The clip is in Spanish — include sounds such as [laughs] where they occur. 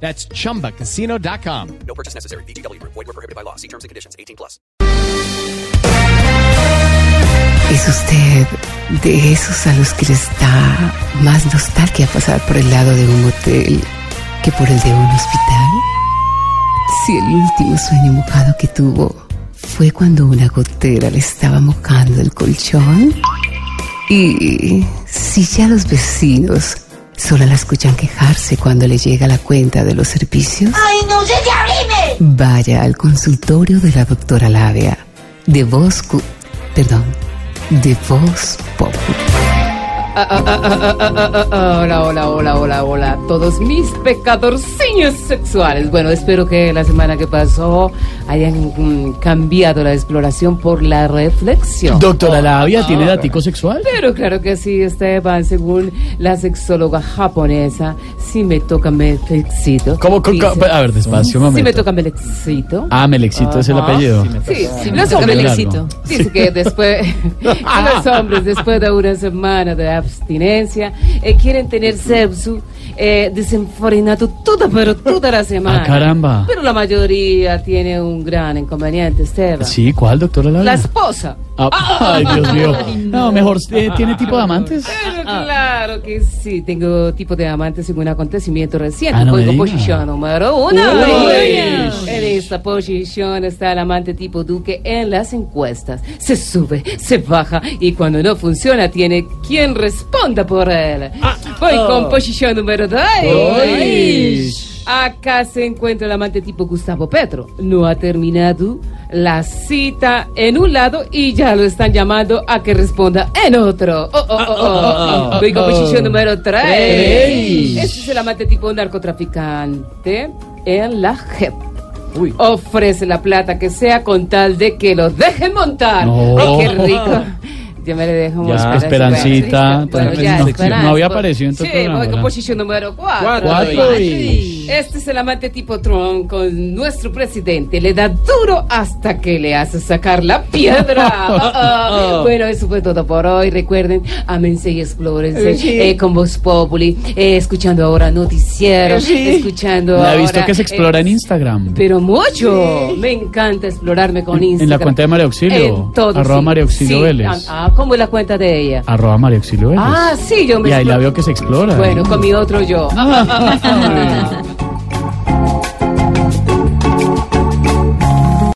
That's chumbacasino.com. No purchase necessary. VGW Group. Void were prohibited by law. See terms and conditions. 18 plus. ¿Es usted de esos a los que les da más nostalgia pasar por el lado de un hotel que por el de un hospital? Si el último sueño mojado que tuvo fue cuando una gotera le estaba mojando el colchón. Y si ya los vecinos solo la escuchan quejarse cuando le llega la cuenta de los servicios. ¡Ay, no se te abrime! Vaya al consultorio de la doctora Labia, de Voz... Perdón, de Voz Pop. Hola, hola, hola, hola, hola. Todos mis pecadorciños sexuales. Bueno, espero que la semana que pasó hayan mm, cambiado la exploración por la reflexión. Doctora Labia, ¿tiene datico sexual? Pero claro que sí, Esteban, según la sexóloga japonesa, si me toca me excito. ¿Cómo? a ver, despacio, un Si me momento. toca me excito. Ah, Melexito es el apellido. Sí, me los toca hombres, Melexito. dice que después, [laughs] [laughs] los hombres después de una semana de abstinencia eh, quieren tener sexo eh, desenfrenado toda, pero toda la semana. Ah, caramba. Pero la mayoría tiene un gran inconveniente, Esteban. Sí, ¿cuál, doctora? La esposa. Ah, ay, Dios mío. [laughs] No, mejor, eh, ¿tiene tipo de amantes? Pero claro que sí, tengo tipo de amantes en un acontecimiento reciente. Ah, no diga. posición número uno. Uy. En esta posición está el amante tipo Duque en las encuestas. Se sube, se baja y cuando no funciona tiene quien responda por él. Voy con posición número dos. Acá se encuentra el amante tipo Gustavo Petro. No ha terminado la cita en un lado y ya lo están llamando a que responda en otro. Oh, oh, oh, oh, oh. Voy con posición número 3. Tres. Este es el amante tipo narcotraficante en la JEP. Ofrece la plata que sea con tal de que lo dejen montar. No. Ay, qué rico. [laughs] Yo me le dejo Ya, montar. Esperancita, Bueno, no- ya, no- Esperanza. no había aparecido en tu Sí, programa, voy posición número 4. Cuatro y... Este es el amante tipo Trump con nuestro presidente. Le da duro hasta que le hace sacar la piedra. [laughs] Ah, ah. Bueno, eso fue todo por hoy. Recuerden, amense y explórense eh, con Voz Populi, eh, escuchando ahora noticieros, escuchando La he visto ahora, que se explora eh, en Instagram. Pero mucho. Me encanta explorarme con En- en la Instagram. cuenta de María Auxilio, En todo, arroba sí. María Auxilio Sí. Vélez. Ah, ¿cómo es la cuenta de ella? Arroba María Auxilio Vélez. Ah, sí, yo me Y ahí la veo que se explora. Bueno, con mi otro yo. [laughs] [laughs]